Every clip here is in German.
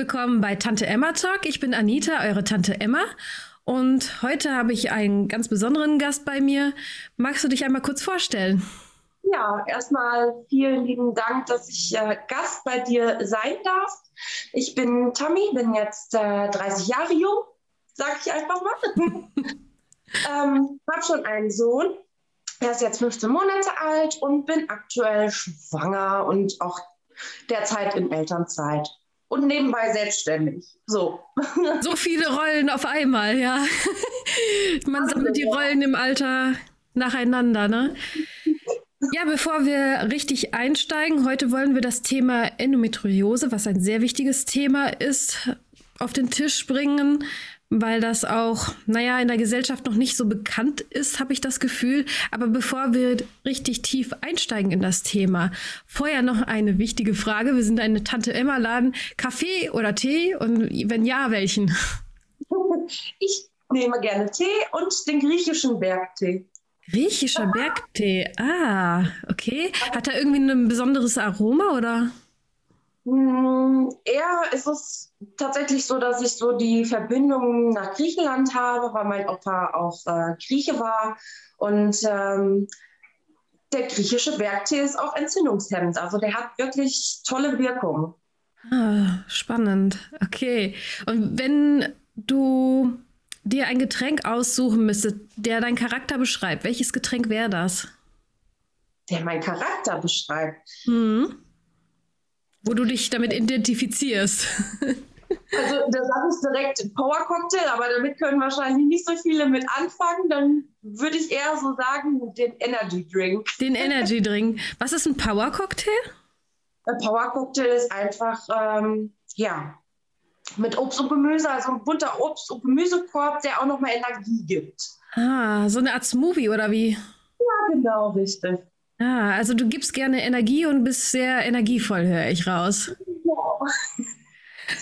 Willkommen bei Tante Emma Talk. Ich bin Anita, eure Tante Emma. Und heute habe ich einen ganz besonderen Gast bei mir. Magst du dich einmal kurz vorstellen? Ja, erstmal vielen lieben Dank, dass ich äh, Gast bei dir sein darf. Ich bin Tammy, bin jetzt äh, 30 Jahre jung, sage ich einfach mal. ähm, habe schon einen Sohn, er ist jetzt 15 Monate alt und bin aktuell schwanger und auch derzeit in Elternzeit und nebenbei selbstständig. So. So viele Rollen auf einmal, ja. Man sammelt die Rollen im Alter nacheinander, ne? Ja, bevor wir richtig einsteigen, heute wollen wir das Thema Endometriose, was ein sehr wichtiges Thema ist, auf den Tisch bringen weil das auch, naja, in der Gesellschaft noch nicht so bekannt ist, habe ich das Gefühl. Aber bevor wir richtig tief einsteigen in das Thema, vorher noch eine wichtige Frage. Wir sind eine Tante Emma Laden. Kaffee oder Tee? Und wenn ja, welchen? Ich nehme gerne Tee und den griechischen Bergtee. Griechischer Bergtee. Ah, okay. Hat er irgendwie ein besonderes Aroma oder? Hm, eher ist es tatsächlich so, dass ich so die Verbindung nach Griechenland habe, weil mein Opa auch äh, Grieche war. Und ähm, der griechische Bergtee ist auch entzündungshemmend. Also der hat wirklich tolle Wirkung. Ah, spannend. Okay. Und wenn du dir ein Getränk aussuchen müsstest, der deinen Charakter beschreibt, welches Getränk wäre das? Der meinen Charakter beschreibt. Mhm. Wo du dich damit identifizierst. Also da sage ich direkt Power Cocktail, aber damit können wahrscheinlich nicht so viele mit anfangen. Dann würde ich eher so sagen, den Energy Drink. Den Energy Drink. Was ist ein Power Cocktail? Ein Power Cocktail ist einfach, ähm, ja, mit Obst und Gemüse, also ein bunter Obst- und Gemüsekorb, der auch nochmal Energie gibt. Ah, so eine Art Smoothie oder wie? Ja, genau, richtig. Ah, also du gibst gerne Energie und bist sehr energievoll, höre ich raus.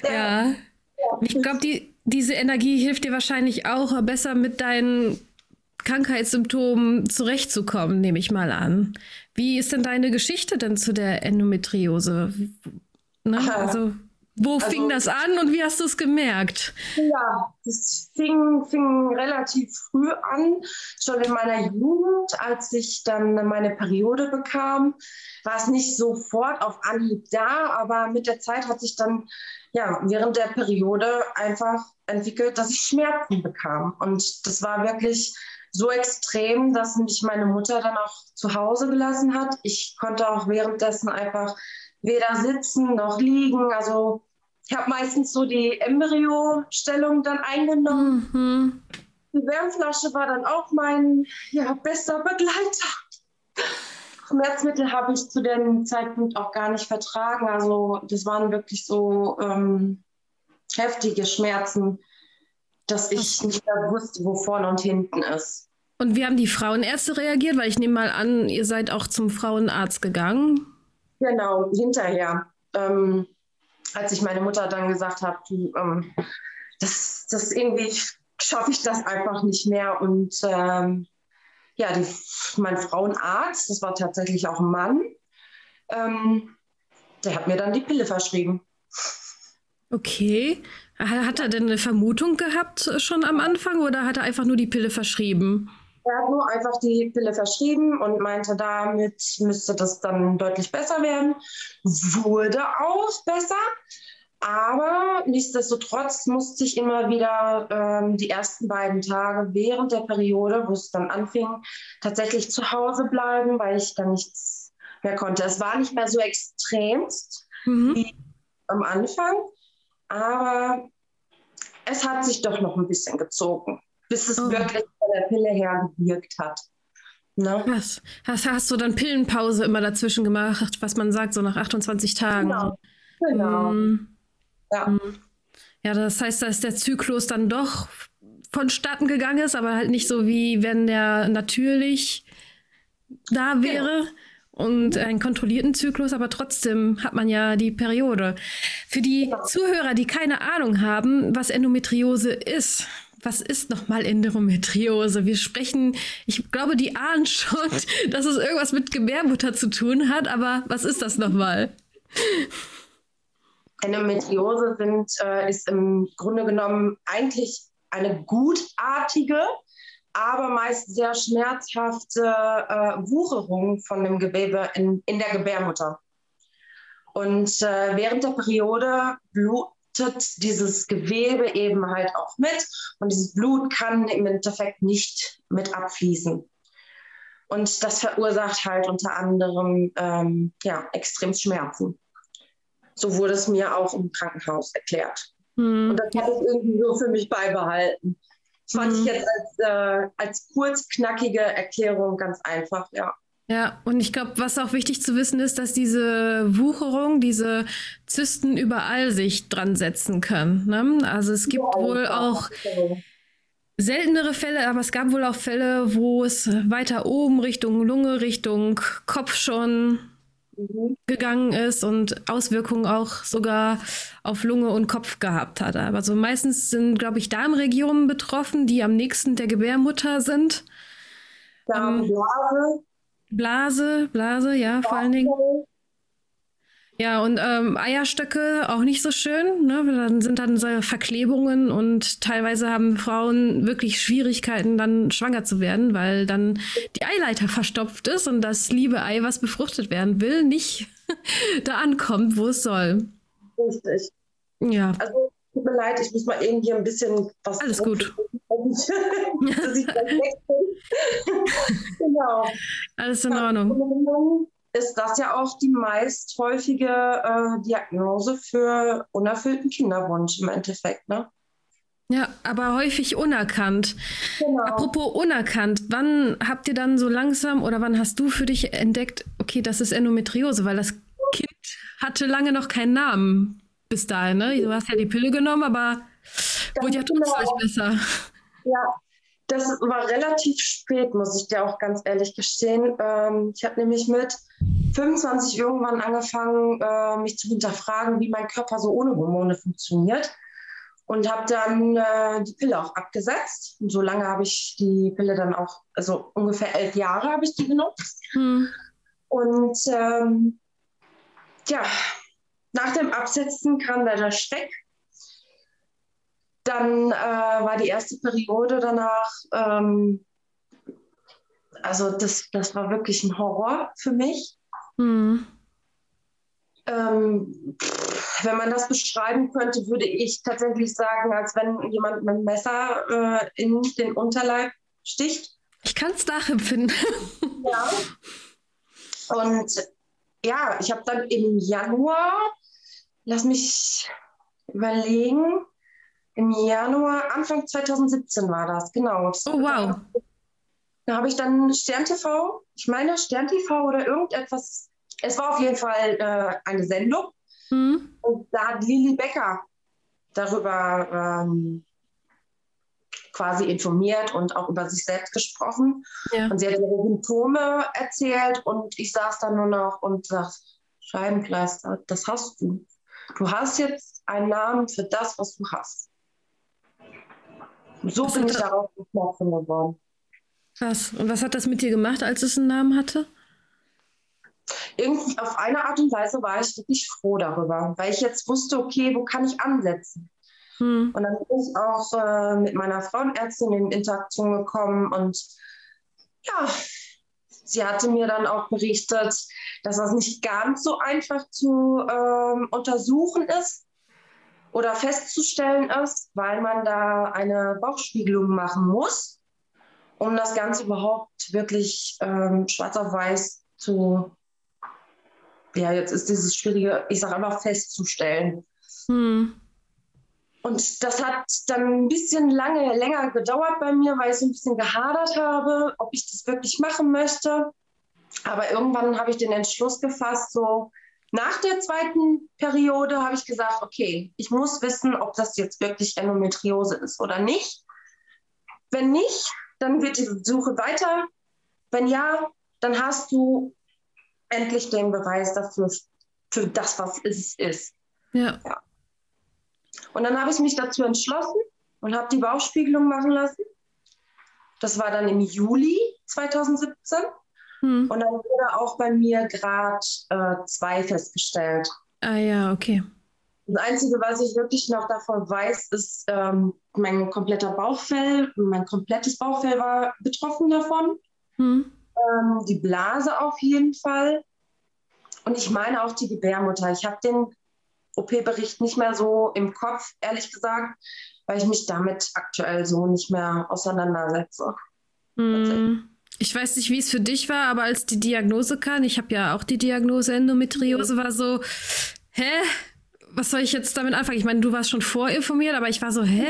Ja. ja. Ich glaube, die, diese Energie hilft dir wahrscheinlich auch besser mit deinen Krankheitssymptomen zurechtzukommen, nehme ich mal an. Wie ist denn deine Geschichte denn zu der Endometriose? Ne? Also wo also, fing das an und wie hast du es gemerkt? Ja, das fing, fing relativ früh an, schon in meiner Jugend, als ich dann meine Periode bekam, war es nicht sofort auf Anhieb da, aber mit der Zeit hat sich dann ja während der Periode einfach entwickelt, dass ich Schmerzen bekam und das war wirklich so extrem, dass mich meine Mutter dann auch zu Hause gelassen hat. Ich konnte auch währenddessen einfach weder sitzen noch liegen, also ich habe meistens so die Embryo-Stellung dann eingenommen. Mhm. Die Wärmflasche war dann auch mein ja, bester Begleiter. Schmerzmittel habe ich zu dem Zeitpunkt auch gar nicht vertragen. Also das waren wirklich so ähm, heftige Schmerzen, dass ich nicht mehr wusste, wo vorne und hinten ist. Und wie haben die Frauenärzte reagiert? Weil ich nehme mal an, ihr seid auch zum Frauenarzt gegangen. Genau, hinterher. Ähm, als ich meine Mutter dann gesagt habe, du, ähm, das, das irgendwie schaffe ich das einfach nicht mehr. Und ähm, ja, die, mein Frauenarzt, das war tatsächlich auch ein Mann, ähm, der hat mir dann die Pille verschrieben. Okay. Hat er denn eine Vermutung gehabt schon am Anfang oder hat er einfach nur die Pille verschrieben? Er hat nur einfach die Pille verschrieben und meinte, damit müsste das dann deutlich besser werden. Wurde auch besser. Aber nichtsdestotrotz musste ich immer wieder ähm, die ersten beiden Tage während der Periode, wo es dann anfing, tatsächlich zu Hause bleiben, weil ich dann nichts mehr konnte. Es war nicht mehr so extremst mhm. wie am Anfang, aber es hat sich doch noch ein bisschen gezogen bis es oh. wirklich der Pille her gewirkt hat. Ne? Was? Hast, hast du dann Pillenpause immer dazwischen gemacht, was man sagt, so nach 28 Tagen? Genau. genau. Mm. Ja. Mm. ja, das heißt, dass der Zyklus dann doch vonstatten gegangen ist, aber halt nicht so wie wenn der natürlich da genau. wäre. Genau und einen kontrollierten Zyklus, aber trotzdem hat man ja die Periode. Für die genau. Zuhörer, die keine Ahnung haben, was Endometriose ist, was ist nochmal Endometriose? Wir sprechen, ich glaube, die ahnen schon, dass es irgendwas mit Gebärmutter zu tun hat, aber was ist das nochmal? Endometriose sind, äh, ist im Grunde genommen eigentlich eine gutartige, aber meist sehr schmerzhafte äh, Wucherung von dem Gewebe in, in der Gebärmutter. Und äh, während der Periode blutet dieses Gewebe eben halt auch mit und dieses Blut kann im Endeffekt nicht mit abfließen. Und das verursacht halt unter anderem ähm, ja, extrem Schmerzen. So wurde es mir auch im Krankenhaus erklärt. Mhm. Und das habe ich irgendwie so für mich beibehalten. Das fand mhm. ich jetzt als, äh, als kurz, knackige Erklärung ganz einfach, ja. Ja, und ich glaube, was auch wichtig zu wissen ist, dass diese Wucherung, diese Zysten überall sich dran setzen können. Ne? Also es gibt ja, wohl auch seltenere Fälle, aber es gab wohl auch Fälle, wo es weiter oben Richtung Lunge, Richtung Kopf schon mhm. gegangen ist und Auswirkungen auch sogar auf Lunge und Kopf gehabt hat. Also meistens sind, glaube ich, Darmregionen betroffen, die am nächsten der Gebärmutter sind. Darmblase. Blase, Blase, ja, vor allen Dingen. Ja, und ähm, Eierstöcke auch nicht so schön. Ne? Dann sind dann so Verklebungen und teilweise haben Frauen wirklich Schwierigkeiten, dann schwanger zu werden, weil dann die Eileiter verstopft ist und das liebe Ei, was befruchtet werden will, nicht da ankommt, wo es soll. Richtig. Ja. Also, tut mir leid, ich muss mal irgendwie ein bisschen was. Alles gut. genau. Alles in Ordnung ist das ja auch die meist häufige äh, Diagnose für unerfüllten Kinderwunsch im Endeffekt, ne? Ja, aber häufig unerkannt. Genau. Apropos unerkannt, wann habt ihr dann so langsam oder wann hast du für dich entdeckt, okay, das ist Endometriose, weil das Kind hatte lange noch keinen Namen bis dahin, ne? Du hast ja die Pille genommen, aber wurde ja trotzdem genau. besser. Ja, das war relativ spät, muss ich dir auch ganz ehrlich gestehen. Ähm, ich habe nämlich mit 25 irgendwann angefangen, äh, mich zu hinterfragen, wie mein Körper so ohne Hormone funktioniert. Und habe dann äh, die Pille auch abgesetzt. Und so lange habe ich die Pille dann auch, also ungefähr elf Jahre habe ich die genutzt. Hm. Und ähm, ja, nach dem Absetzen kam da der Schreck dann äh, war die erste Periode danach, ähm, also das, das war wirklich ein Horror für mich. Mhm. Ähm, wenn man das beschreiben könnte, würde ich tatsächlich sagen, als wenn jemand mit einem Messer äh, in den Unterleib sticht. Ich kann es nachempfinden. ja. Und ja, ich habe dann im Januar, lass mich überlegen, im Januar, Anfang 2017 war das, genau. Oh, wow. Da habe ich dann Stern TV, ich meine Stern TV oder irgendetwas. Es war auf jeden Fall äh, eine Sendung. Mhm. Und da hat Lili Becker darüber ähm, quasi informiert und auch über sich selbst gesprochen. Ja. Und sie hat ihre Symptome erzählt und ich saß dann nur noch und sagte, Scheibenkleister, das hast du. Du hast jetzt einen Namen für das, was du hast. So was bin ich darauf aufmerksam geworden. Krass. Und was hat das mit dir gemacht, als es einen Namen hatte? Irgendwie auf eine Art und Weise war ich wirklich froh darüber, weil ich jetzt wusste, okay, wo kann ich ansetzen? Hm. Und dann bin ich auch äh, mit meiner Frauenärztin in Interaktion gekommen und ja, sie hatte mir dann auch berichtet, dass das nicht ganz so einfach zu ähm, untersuchen ist, oder festzustellen ist, weil man da eine Bauchspiegelung machen muss, um das Ganze überhaupt wirklich ähm, schwarz auf weiß zu, ja, jetzt ist dieses schwierige, ich sage einfach festzustellen. Hm. Und das hat dann ein bisschen lange, länger gedauert bei mir, weil ich so ein bisschen gehadert habe, ob ich das wirklich machen möchte. Aber irgendwann habe ich den Entschluss gefasst, so, nach der zweiten Periode habe ich gesagt, okay, ich muss wissen, ob das jetzt wirklich Endometriose ist oder nicht. Wenn nicht, dann wird die Suche weiter. Wenn ja, dann hast du endlich den Beweis dafür, für das, was es ist. Ja. ja. Und dann habe ich mich dazu entschlossen und habe die Bauchspiegelung machen lassen. Das war dann im Juli 2017. Hm. Und dann wurde auch bei mir Grad 2 äh, festgestellt. Ah ja, okay. Das Einzige, was ich wirklich noch davon weiß, ist, ähm, mein kompletter Bauchfell, mein komplettes Bauchfell war betroffen davon. Hm. Ähm, die Blase auf jeden Fall. Und ich meine auch die Gebärmutter. Ich habe den OP-Bericht nicht mehr so im Kopf, ehrlich gesagt, weil ich mich damit aktuell so nicht mehr auseinandersetze. Hm. Ich weiß nicht, wie es für dich war, aber als die Diagnose kam, ich habe ja auch die Diagnose Endometriose, war so, hä? Was soll ich jetzt damit anfangen? Ich meine, du warst schon vorinformiert, aber ich war so, hä?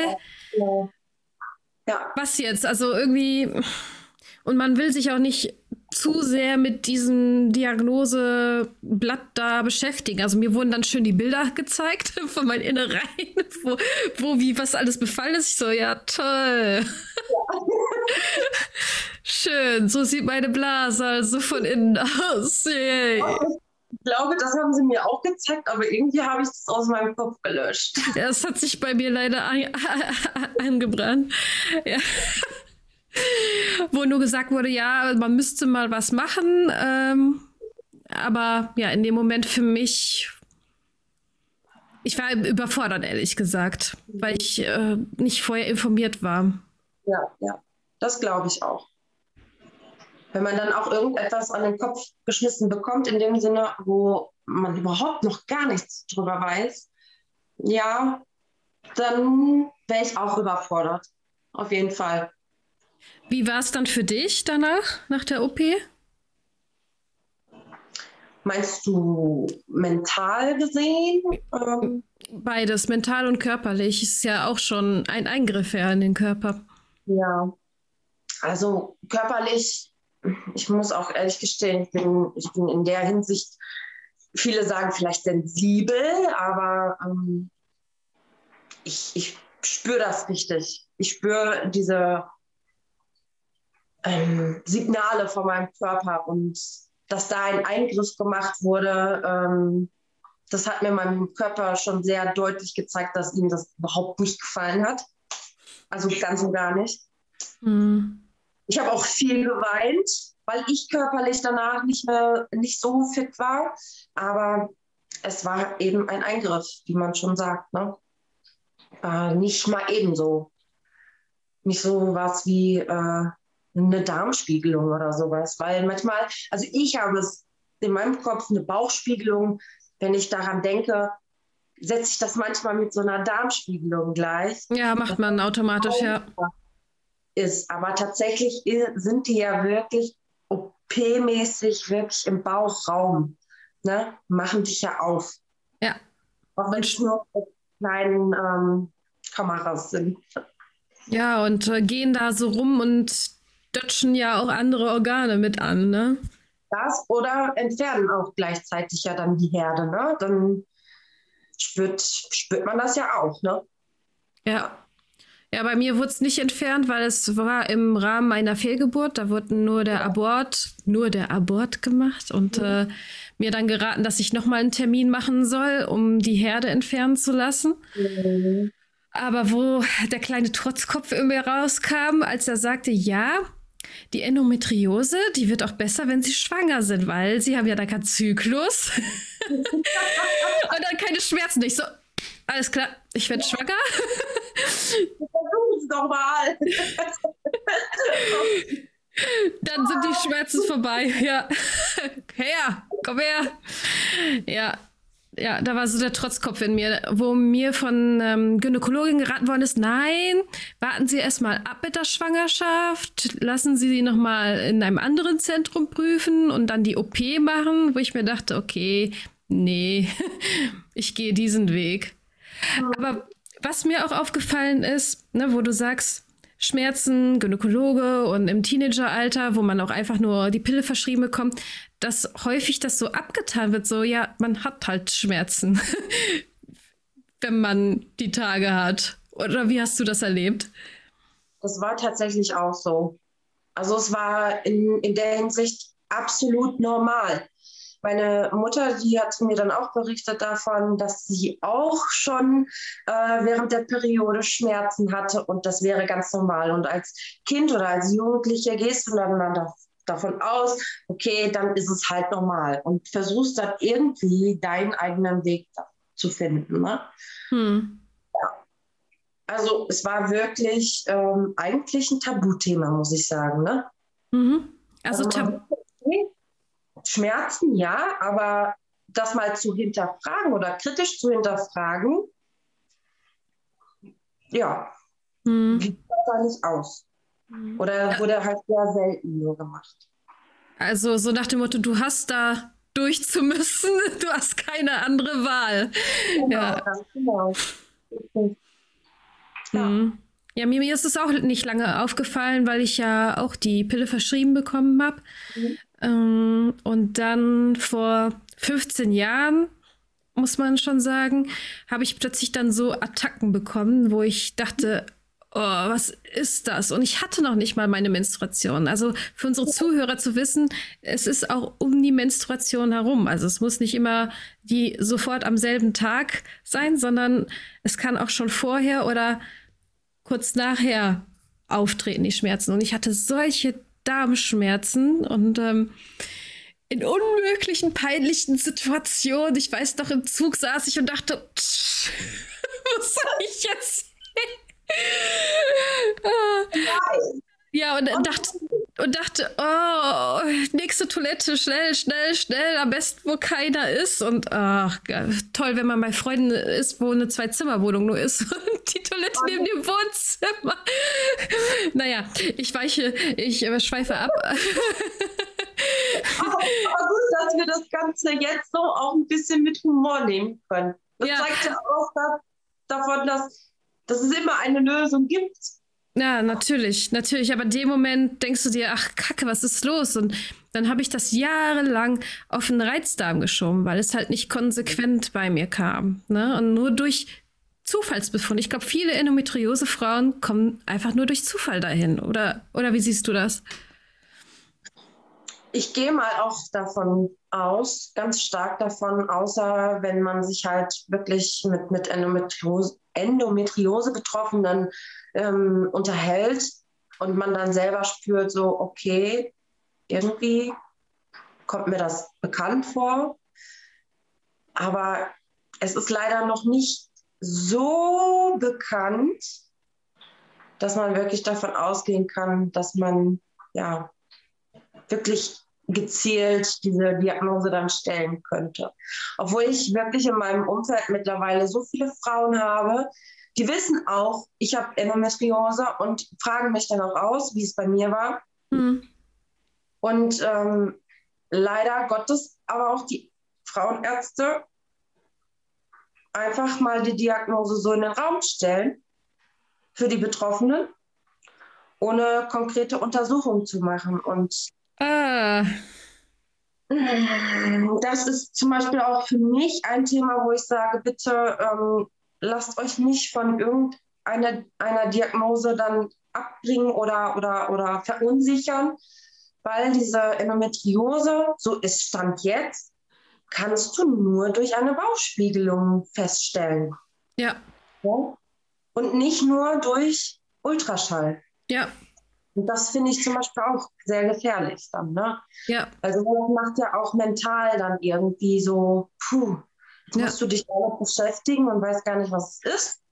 Ja. ja. Was jetzt? Also irgendwie. Und man will sich auch nicht zu sehr mit diesem Diagnoseblatt da beschäftigen. Also mir wurden dann schön die Bilder gezeigt von meinen Innereien, wo, wo wie was alles befallen ist. Ich so, ja, toll. Ja. schön, so sieht meine Blase also von innen aus. Yay. Ich glaube, das haben sie mir auch gezeigt, aber irgendwie habe ich das aus meinem Kopf gelöscht. Ja, es hat sich bei mir leider an, angebrannt. Ja. Wo nur gesagt wurde, ja, man müsste mal was machen. Ähm, aber ja, in dem Moment für mich, ich war überfordert, ehrlich gesagt, weil ich äh, nicht vorher informiert war. Ja, ja, das glaube ich auch. Wenn man dann auch irgendetwas an den Kopf geschmissen bekommt, in dem Sinne, wo man überhaupt noch gar nichts drüber weiß, ja, dann wäre ich auch überfordert. Auf jeden Fall. Wie war es dann für dich danach, nach der OP? Meinst du mental gesehen? Ähm, Beides, mental und körperlich. Ist ja auch schon ein Eingriff ja in den Körper. Ja, also körperlich, ich muss auch ehrlich gestehen, ich bin, ich bin in der Hinsicht, viele sagen vielleicht sensibel, aber ähm, ich, ich spüre das richtig. Ich spüre diese ähm, Signale von meinem Körper und dass da ein Eingriff gemacht wurde, ähm, das hat mir meinem Körper schon sehr deutlich gezeigt, dass ihm das überhaupt nicht gefallen hat. Also ganz und gar nicht. Mhm. Ich habe auch viel geweint, weil ich körperlich danach nicht mehr nicht so fit war. Aber es war eben ein Eingriff, wie man schon sagt. Ne? Äh, nicht mal ebenso. Nicht so was wie äh, eine Darmspiegelung oder sowas. Weil manchmal, also ich habe es in meinem Kopf eine Bauchspiegelung, wenn ich daran denke, setze ich das manchmal mit so einer Darmspiegelung gleich. Ja, macht man automatisch, ja. Ist. Aber tatsächlich sind die ja wirklich OP-mäßig wirklich im Bauchraum. Ne? Machen dich ja auf. Ja. Auch wenn es nur kleinen ähm, Kameras sind. Ja, und äh, gehen da so rum und dutschen ja auch andere Organe mit an, ne? Das oder entfernen auch gleichzeitig ja dann die Herde, ne? Dann spürt, spürt man das ja auch, ne? Ja. Ja, bei mir wurde es nicht entfernt, weil es war im Rahmen einer Fehlgeburt. Da wurde nur der Abort, nur der Abort gemacht und mhm. äh, mir dann geraten, dass ich nochmal einen Termin machen soll, um die Herde entfernen zu lassen. Mhm. Aber wo der kleine Trotzkopf in mir rauskam, als er sagte, ja, die Endometriose, die wird auch besser, wenn sie schwanger sind, weil sie haben ja da keinen Zyklus. und dann keine Schmerzen. Ich so, alles klar, ich werde schwanger. Versuch es doch mal. Dann sind die Schmerzen vorbei. Ja. Her, komm her. Ja, ja, da war so der Trotzkopf in mir, wo mir von ähm, Gynäkologin geraten worden ist, nein, warten Sie erstmal ab mit der Schwangerschaft, lassen Sie sie nochmal in einem anderen Zentrum prüfen und dann die OP machen, wo ich mir dachte, okay, nee, ich gehe diesen Weg. Aber was mir auch aufgefallen ist, ne, wo du sagst, Schmerzen, Gynäkologe und im Teenageralter, wo man auch einfach nur die Pille verschrieben bekommt, dass häufig das so abgetan wird, so ja, man hat halt Schmerzen, wenn man die Tage hat. Oder wie hast du das erlebt? Das war tatsächlich auch so. Also es war in, in der Hinsicht absolut normal. Meine Mutter, die hat mir dann auch berichtet davon, dass sie auch schon äh, während der Periode Schmerzen hatte und das wäre ganz normal. Und als Kind oder als Jugendliche gehst du dann davon aus, okay, dann ist es halt normal und versuchst dann irgendwie deinen eigenen Weg zu finden. Ne? Hm. Ja. Also es war wirklich ähm, eigentlich ein Tabuthema, muss ich sagen. Ne? Mhm. Also, also Tabu. Schmerzen ja, aber das mal zu hinterfragen oder kritisch zu hinterfragen, ja, hm. sieht das da nicht aus? Hm. Oder wurde halt sehr selten nur gemacht. Also so nach dem Motto, du hast da durchzumüssen, du hast keine andere Wahl. Genau, ja. genau. Ja. Hm. Ja, mir, ist es auch nicht lange aufgefallen, weil ich ja auch die Pille verschrieben bekommen habe. Mhm. Ähm, und dann vor 15 Jahren, muss man schon sagen, habe ich plötzlich dann so Attacken bekommen, wo ich dachte, oh, was ist das? Und ich hatte noch nicht mal meine Menstruation. Also für unsere Zuhörer zu wissen, es ist auch um die Menstruation herum. Also es muss nicht immer die sofort am selben Tag sein, sondern es kann auch schon vorher oder kurz nachher auftreten, die Schmerzen. Und ich hatte solche Darmschmerzen und ähm, in unmöglichen, peinlichen Situationen. Ich weiß noch, im Zug saß ich und dachte, was soll ich jetzt? ah. Ja, und dachte, und dachte, oh, nächste Toilette, schnell, schnell, schnell, am besten, wo keiner ist. Und ach, toll, wenn man bei Freunden ist, wo eine Zwei-Zimmer-Wohnung nur ist und die Toilette neben dem Wohnzimmer. naja, ich weiche, ich schweife ab. aber, aber gut, dass wir das Ganze jetzt so auch ein bisschen mit Humor nehmen können. Das ja. zeigt ja auch davon, dass, dass es immer eine Lösung gibt. Ja, natürlich, natürlich. Aber in dem Moment denkst du dir, ach Kacke, was ist los? Und dann habe ich das jahrelang auf den Reizdarm geschoben, weil es halt nicht konsequent bei mir kam. Ne? Und nur durch Zufallsbefund. Ich glaube, viele Endometriose-Frauen kommen einfach nur durch Zufall dahin. Oder, oder wie siehst du das? Ich gehe mal auch davon aus, ganz stark davon, außer wenn man sich halt wirklich mit, mit Endometriose, Endometriose Betroffenen ähm, unterhält und man dann selber spürt, so, okay, irgendwie kommt mir das bekannt vor, aber es ist leider noch nicht so bekannt, dass man wirklich davon ausgehen kann, dass man ja wirklich gezielt diese Diagnose dann stellen könnte. Obwohl ich wirklich in meinem Umfeld mittlerweile so viele Frauen habe, die wissen auch, ich habe Endometriose und fragen mich dann auch aus, wie es bei mir war. Mhm. Und ähm, leider Gottes aber auch die Frauenärzte einfach mal die Diagnose so in den Raum stellen für die Betroffenen, ohne konkrete Untersuchungen zu machen. Und ah. das ist zum Beispiel auch für mich ein Thema, wo ich sage, bitte ähm, lasst euch nicht von irgendeiner einer Diagnose dann abbringen oder, oder, oder verunsichern, weil diese Endometriose, so ist Stand jetzt, kannst du nur durch eine Bauchspiegelung feststellen. Ja. ja? Und nicht nur durch Ultraschall. Ja. Und das finde ich zum Beispiel auch sehr gefährlich dann. Ne? Ja. Also das macht ja auch mental dann irgendwie so, puh, ja. musst du dich damit beschäftigen und weißt gar nicht, was es ist.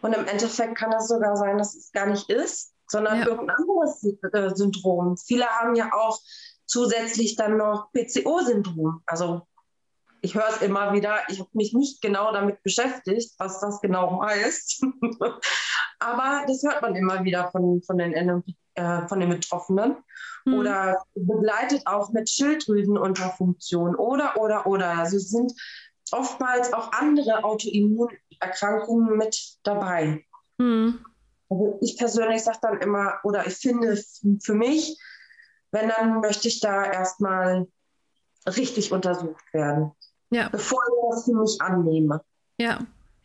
Und im Endeffekt kann das sogar sein, dass es gar nicht ist, sondern ja. irgendein anderes äh, Syndrom. Viele haben ja auch zusätzlich dann noch PCO-Syndrom. Also ich höre es immer wieder, ich habe mich nicht genau damit beschäftigt, was das genau heißt. Aber das hört man immer wieder von, von, den, äh, von den Betroffenen. Hm. Oder begleitet auch mit Schilddrüsenunterfunktion oder, oder, oder. Also es sind oftmals auch andere Autoimmunerkrankungen mit dabei. Hm. Also ich persönlich sage dann immer, oder ich finde für mich, wenn, dann möchte ich da erstmal richtig untersucht werden. Ja. Bevor ich das für mich annehme. Ja.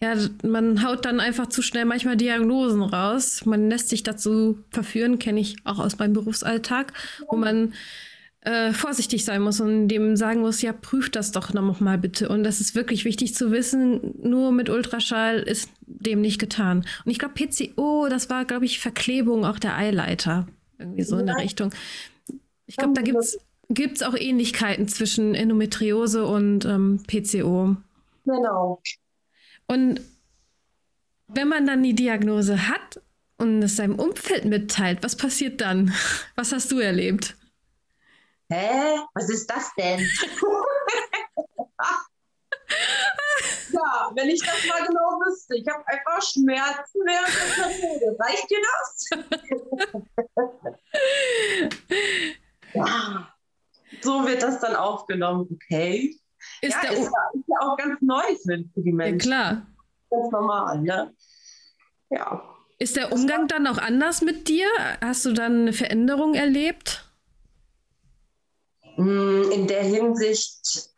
Ja, man haut dann einfach zu schnell manchmal Diagnosen raus. Man lässt sich dazu verführen, kenne ich auch aus meinem Berufsalltag, wo man äh, vorsichtig sein muss und dem sagen muss, ja, prüft das doch noch mal bitte. Und das ist wirklich wichtig zu wissen, nur mit Ultraschall ist dem nicht getan. Und ich glaube, PCO, das war, glaube ich, Verklebung auch der Eileiter. Irgendwie so in der Richtung. Ich glaube, da gibt es auch Ähnlichkeiten zwischen Endometriose und ähm, PCO. Genau. Und wenn man dann die Diagnose hat und es seinem Umfeld mitteilt, was passiert dann? Was hast du erlebt? Hä? Was ist das denn? ja, wenn ich das mal genau wüsste. Ich habe einfach Schmerzen während der Periode. Reicht dir das? ja. So wird das dann aufgenommen. Okay. Ist, ja, ist, ja, ist ja auch ganz neu für die Menschen. Ja, klar. Ganz normal, ne? Ja. Ist der Umgang dann auch anders mit dir? Hast du dann eine Veränderung erlebt? Hm, in der Hinsicht,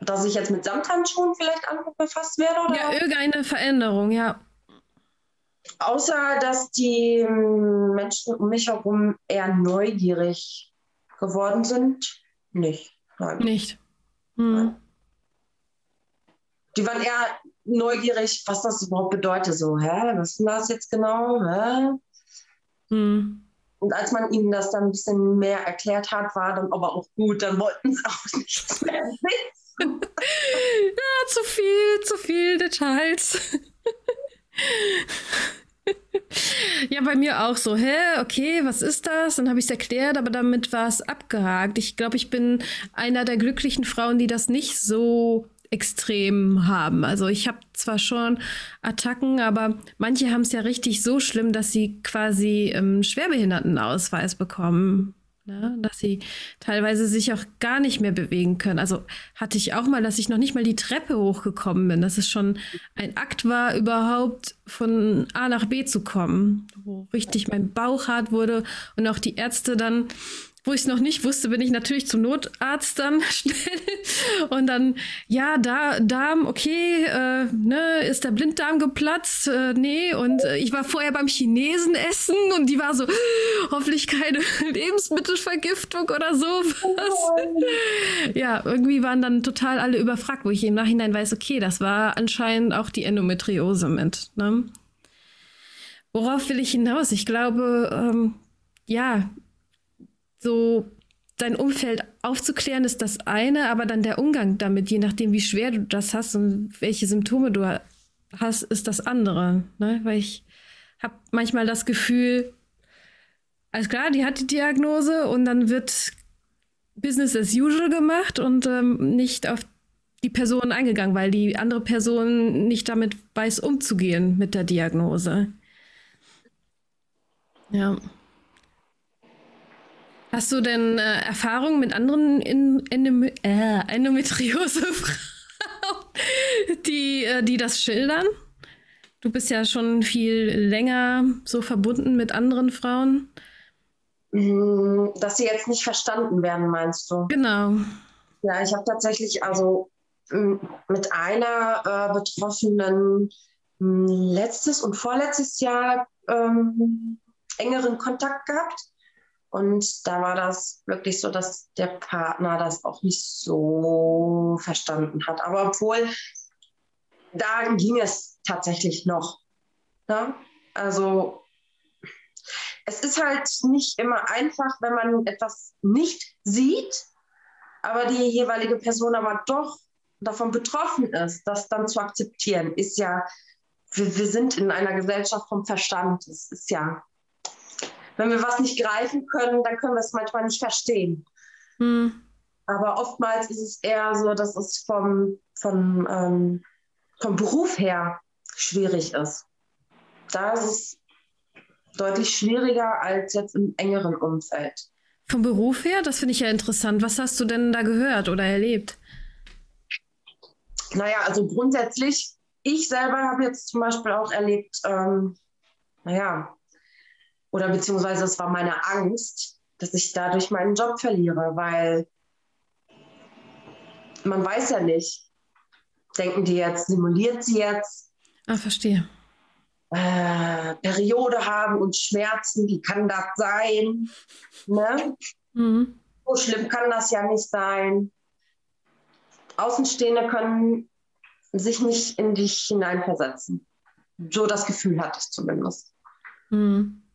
dass ich jetzt mit Samthandschuhen vielleicht befasst werde? Oder? Ja, irgendeine Veränderung, ja. Außer, dass die hm, Menschen um mich herum eher neugierig geworden sind, nicht. Nein. Nicht. Hm. Die waren eher neugierig, was das überhaupt bedeutet. So, hä, was ist denn das jetzt genau? Hm. Und als man ihnen das dann ein bisschen mehr erklärt hat, war dann aber auch gut, dann wollten sie auch nichts mehr wissen. ja, zu viel, zu viel Details. ja, bei mir auch so, hä, okay, was ist das? Dann habe ich es erklärt, aber damit war es abgehakt. Ich glaube, ich bin einer der glücklichen Frauen, die das nicht so extrem haben. Also ich habe zwar schon Attacken, aber manche haben es ja richtig so schlimm, dass sie quasi ähm, Schwerbehindertenausweis bekommen. Ne? Dass sie teilweise sich auch gar nicht mehr bewegen können. Also hatte ich auch mal, dass ich noch nicht mal die Treppe hochgekommen bin. Dass es schon ein Akt war, überhaupt von A nach B zu kommen. Wo richtig mein Bauch hart wurde und auch die Ärzte dann wo ich es noch nicht wusste, bin ich natürlich zum Notarzt dann schnell. Und dann, ja, da, Darm, okay, äh, ne, ist der Blinddarm geplatzt? Äh, nee. Und äh, ich war vorher beim Chinesen essen und die war so, hoffentlich keine Lebensmittelvergiftung oder sowas. ja, irgendwie waren dann total alle überfragt, wo ich im Nachhinein weiß, okay, das war anscheinend auch die Endometriose mit. Ne? Worauf will ich hinaus? Ich glaube, ähm, ja, so dein Umfeld aufzuklären ist das eine, aber dann der Umgang damit, je nachdem, wie schwer du das hast und welche Symptome du hast, ist das andere. Ne? Weil ich habe manchmal das Gefühl, alles klar, die hat die Diagnose und dann wird Business as usual gemacht und ähm, nicht auf die Person eingegangen, weil die andere Person nicht damit weiß, umzugehen mit der Diagnose. Ja. Hast du denn äh, Erfahrungen mit anderen in, in, äh, Endometriose-Frauen, die, äh, die das schildern? Du bist ja schon viel länger so verbunden mit anderen Frauen. Mm, dass sie jetzt nicht verstanden werden, meinst du? Genau. Ja, ich habe tatsächlich also mm, mit einer äh, Betroffenen mm, letztes und vorletztes Jahr ähm, engeren Kontakt gehabt. Und da war das wirklich so, dass der Partner das auch nicht so verstanden hat. Aber obwohl, da ging es tatsächlich noch. Ne? Also es ist halt nicht immer einfach, wenn man etwas nicht sieht, aber die jeweilige Person aber doch davon betroffen ist, das dann zu akzeptieren, ist ja, wir, wir sind in einer Gesellschaft vom Verstand. Es ist ja wenn wir was nicht greifen können, dann können wir es manchmal nicht verstehen. Hm. Aber oftmals ist es eher so, dass es vom, vom, ähm, vom Beruf her schwierig ist. Da ist es deutlich schwieriger als jetzt im engeren Umfeld. Vom Beruf her? Das finde ich ja interessant. Was hast du denn da gehört oder erlebt? Naja, also grundsätzlich, ich selber habe jetzt zum Beispiel auch erlebt, ähm, naja, oder beziehungsweise es war meine Angst, dass ich dadurch meinen Job verliere, weil man weiß ja nicht, denken die jetzt, simuliert sie jetzt? Ah, verstehe. Äh, Periode haben und Schmerzen, wie kann das sein? Ne? Mhm. So schlimm kann das ja nicht sein. Außenstehende können sich nicht in dich hineinversetzen. So das Gefühl hatte ich zumindest. Mhm.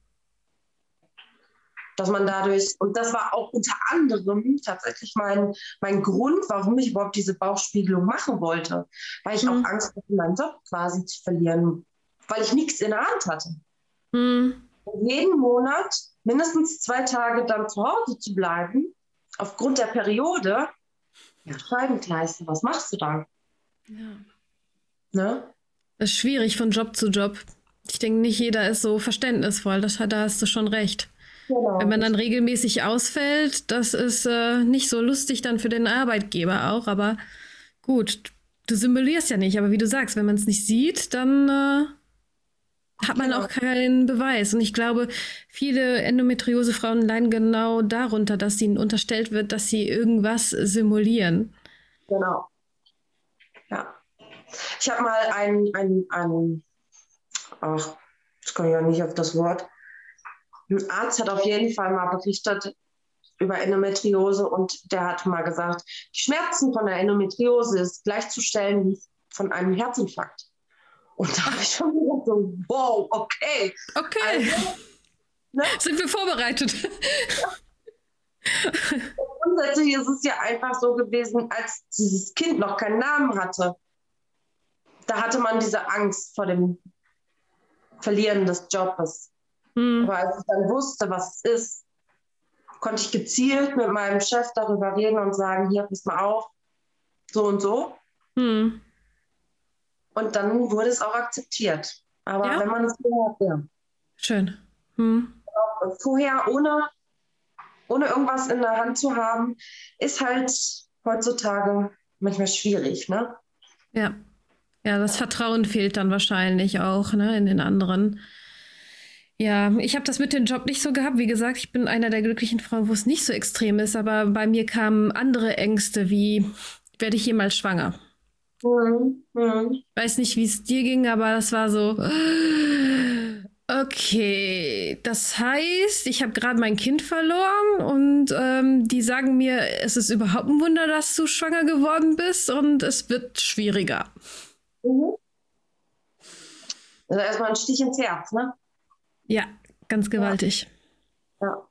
Dass man dadurch, und das war auch unter anderem tatsächlich mein, mein Grund, warum ich überhaupt diese Bauchspiegelung machen wollte, weil ich mhm. auch Angst hatte, meinen Job quasi zu verlieren, weil ich nichts in der Hand hatte. Mhm. Jeden Monat mindestens zwei Tage dann zu Hause zu bleiben, aufgrund der Periode, ja, Scheibenkleister, was machst du da? Ja. Ne? Das ist schwierig von Job zu Job. Ich denke, nicht jeder ist so verständnisvoll. Das, da hast du schon recht. Genau. Wenn man dann regelmäßig ausfällt, das ist äh, nicht so lustig dann für den Arbeitgeber auch. Aber gut, du simulierst ja nicht. Aber wie du sagst, wenn man es nicht sieht, dann äh, hat man genau. auch keinen Beweis. Und ich glaube, viele Endometriose-Frauen leiden genau darunter, dass ihnen unterstellt wird, dass sie irgendwas simulieren. Genau. Ja. Ich habe mal einen, einen, einen ach, jetzt komme ich ja nicht auf das Wort. Ein Arzt hat auf jeden Fall mal berichtet über Endometriose und der hat mal gesagt, die Schmerzen von der Endometriose ist gleichzustellen wie von einem Herzinfarkt. Und da habe ich schon gedacht, so, wow, okay. Okay. Also, ne? Sind wir vorbereitet? Grundsätzlich ist es ja einfach so gewesen, als dieses Kind noch keinen Namen hatte. Da hatte man diese Angst vor dem Verlieren des Jobs. Mhm. Aber als ich dann wusste, was es ist, konnte ich gezielt mit meinem Chef darüber reden und sagen, hier, pass mal auf, so und so. Mhm. Und dann wurde es auch akzeptiert. Aber ja? wenn man es vorher, ja. Schön. Hm. Vorher, ohne, ohne irgendwas in der Hand zu haben, ist halt heutzutage manchmal schwierig, ne? Ja. Ja, das Vertrauen fehlt dann wahrscheinlich auch, ne, in den anderen. Ja, ich habe das mit dem Job nicht so gehabt. Wie gesagt, ich bin einer der glücklichen Frauen, wo es nicht so extrem ist, aber bei mir kamen andere Ängste wie, werde ich jemals schwanger? Mhm. Mhm. Weiß nicht, wie es dir ging, aber das war so. Okay, das heißt, ich habe gerade mein Kind verloren und ähm, die sagen mir, es ist überhaupt ein Wunder, dass du schwanger geworden bist und es wird schwieriger. Mhm. Also erstmal ein Stich ins Herz, ne? Ja, ganz gewaltig. Ja. ja.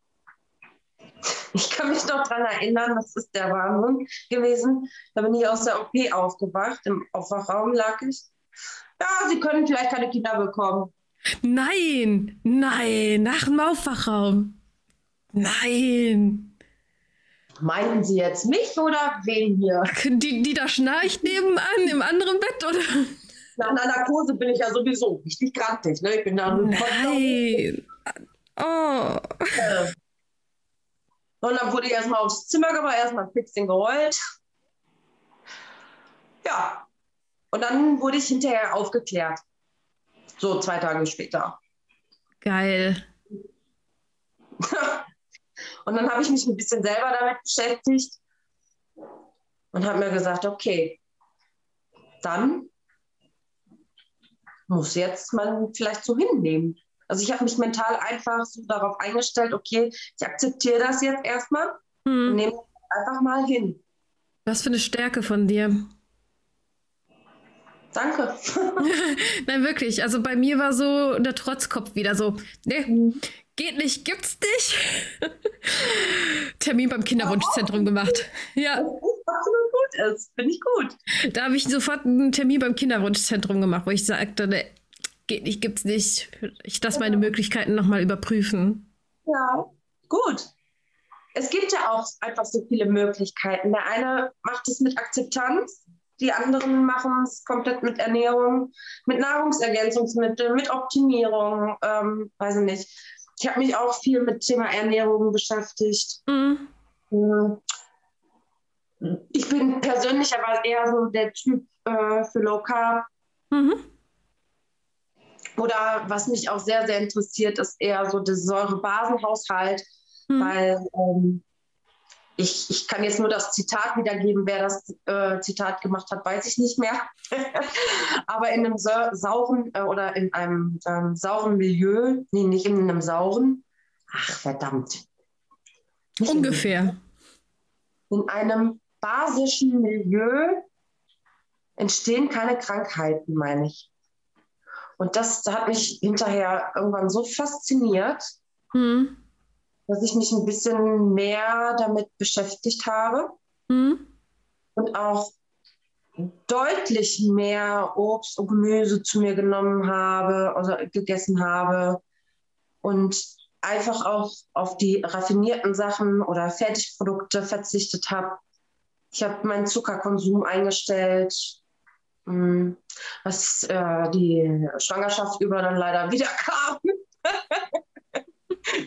Ich kann mich noch daran erinnern, das ist der Wahnsinn gewesen. Da bin ich aus der OP aufgewacht, im Aufwachraum lag ich. Ja, Sie können vielleicht keine Kinder bekommen. Nein, nein, nach dem Aufwachraum. Nein. Meinen Sie jetzt mich oder wen hier? Die, die da schnarcht nebenan im anderen Bett, oder? Nach einer Narkose bin ich ja sowieso richtig grantig. Ne? Ich bin da Nein. Oh. Äh, und dann wurde ich erstmal aufs Zimmer gebracht, erstmal Fixing geheult. Ja. Und dann wurde ich hinterher aufgeklärt. So zwei Tage später. Geil. und dann habe ich mich ein bisschen selber damit beschäftigt und habe mir gesagt, okay, dann muss jetzt man vielleicht so hinnehmen. Also ich habe mich mental einfach so darauf eingestellt, okay, ich akzeptiere das jetzt erstmal hm. und nehme einfach mal hin. Was für eine Stärke von dir. Danke. Nein, wirklich. Also bei mir war so der Trotzkopf wieder so, nee, mhm. Geht nicht, gibt's nicht. Termin beim Kinderwunschzentrum gemacht. Ja. absolut gut ist, finde ich gut. Da habe ich sofort einen Termin beim Kinderwunschzentrum gemacht, wo ich sagte, nee, geht nicht, gibt's nicht. Ich lasse meine Möglichkeiten nochmal überprüfen. Ja, gut. Es gibt ja auch einfach so viele Möglichkeiten. Der eine macht es mit Akzeptanz, die anderen machen es komplett mit Ernährung, mit Nahrungsergänzungsmitteln, mit Optimierung, ähm, weiß ich nicht. Ich habe mich auch viel mit Thema Ernährung beschäftigt. Mhm. mhm. Ich bin persönlich aber eher so der Typ äh, für Low Carb. Mhm. Oder was mich auch sehr, sehr interessiert, ist eher so der Säurebasenhaushalt, hm. weil ähm, ich, ich kann jetzt nur das Zitat wiedergeben. Wer das äh, Zitat gemacht hat, weiß ich nicht mehr. Aber in einem sauren äh, oder in einem ähm, sauren Milieu, nee, nicht in einem sauren, ach verdammt. Nicht Ungefähr. In, in einem basischen Milieu entstehen keine Krankheiten, meine ich. Und das hat mich hinterher irgendwann so fasziniert. Mhm. Dass ich mich ein bisschen mehr damit beschäftigt habe mhm. und auch deutlich mehr Obst und Gemüse zu mir genommen habe, also gegessen habe und einfach auch auf die raffinierten Sachen oder Fertigprodukte verzichtet habe. Ich habe meinen Zuckerkonsum eingestellt, hm, was äh, die Schwangerschaft über dann leider wieder kam.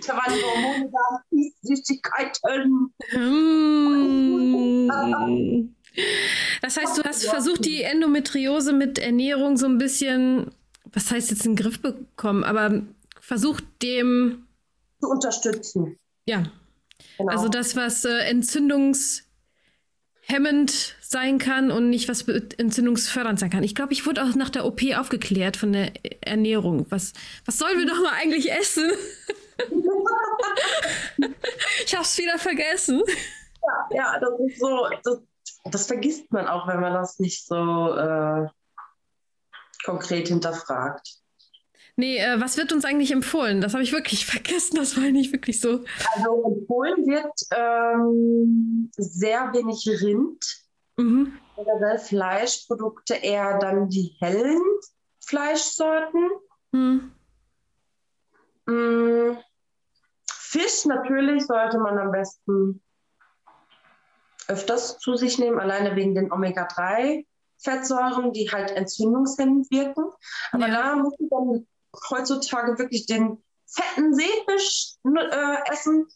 Da waren die Hormone da, Süßigkeiten. Mm. Das heißt, du hast versucht, die Endometriose mit Ernährung so ein bisschen, was heißt jetzt in den Griff bekommen, aber versucht dem zu unterstützen. Ja. Genau. Also das, was äh, entzündungshemmend sein kann und nicht was entzündungsfördernd sein kann. Ich glaube, ich wurde auch nach der OP aufgeklärt von der Ernährung. Was, was sollen wir doch mal eigentlich essen? ich habe es wieder vergessen. Ja, ja, das ist so. Das, das, vergisst man auch, wenn man das nicht so äh, konkret hinterfragt. Nee, äh, was wird uns eigentlich empfohlen? Das habe ich wirklich vergessen, das war nicht wirklich so. Also empfohlen wird ähm, sehr wenig Rind. Mhm. Generell Fleischprodukte eher dann die hellen Fleischsorten. Mhm. Mm, Fisch natürlich sollte man am besten öfters zu sich nehmen, alleine wegen den Omega-3-Fettsäuren, die halt entzündungshemmend wirken. Aber ja. da muss man dann heutzutage wirklich den fetten Seefisch äh, essen.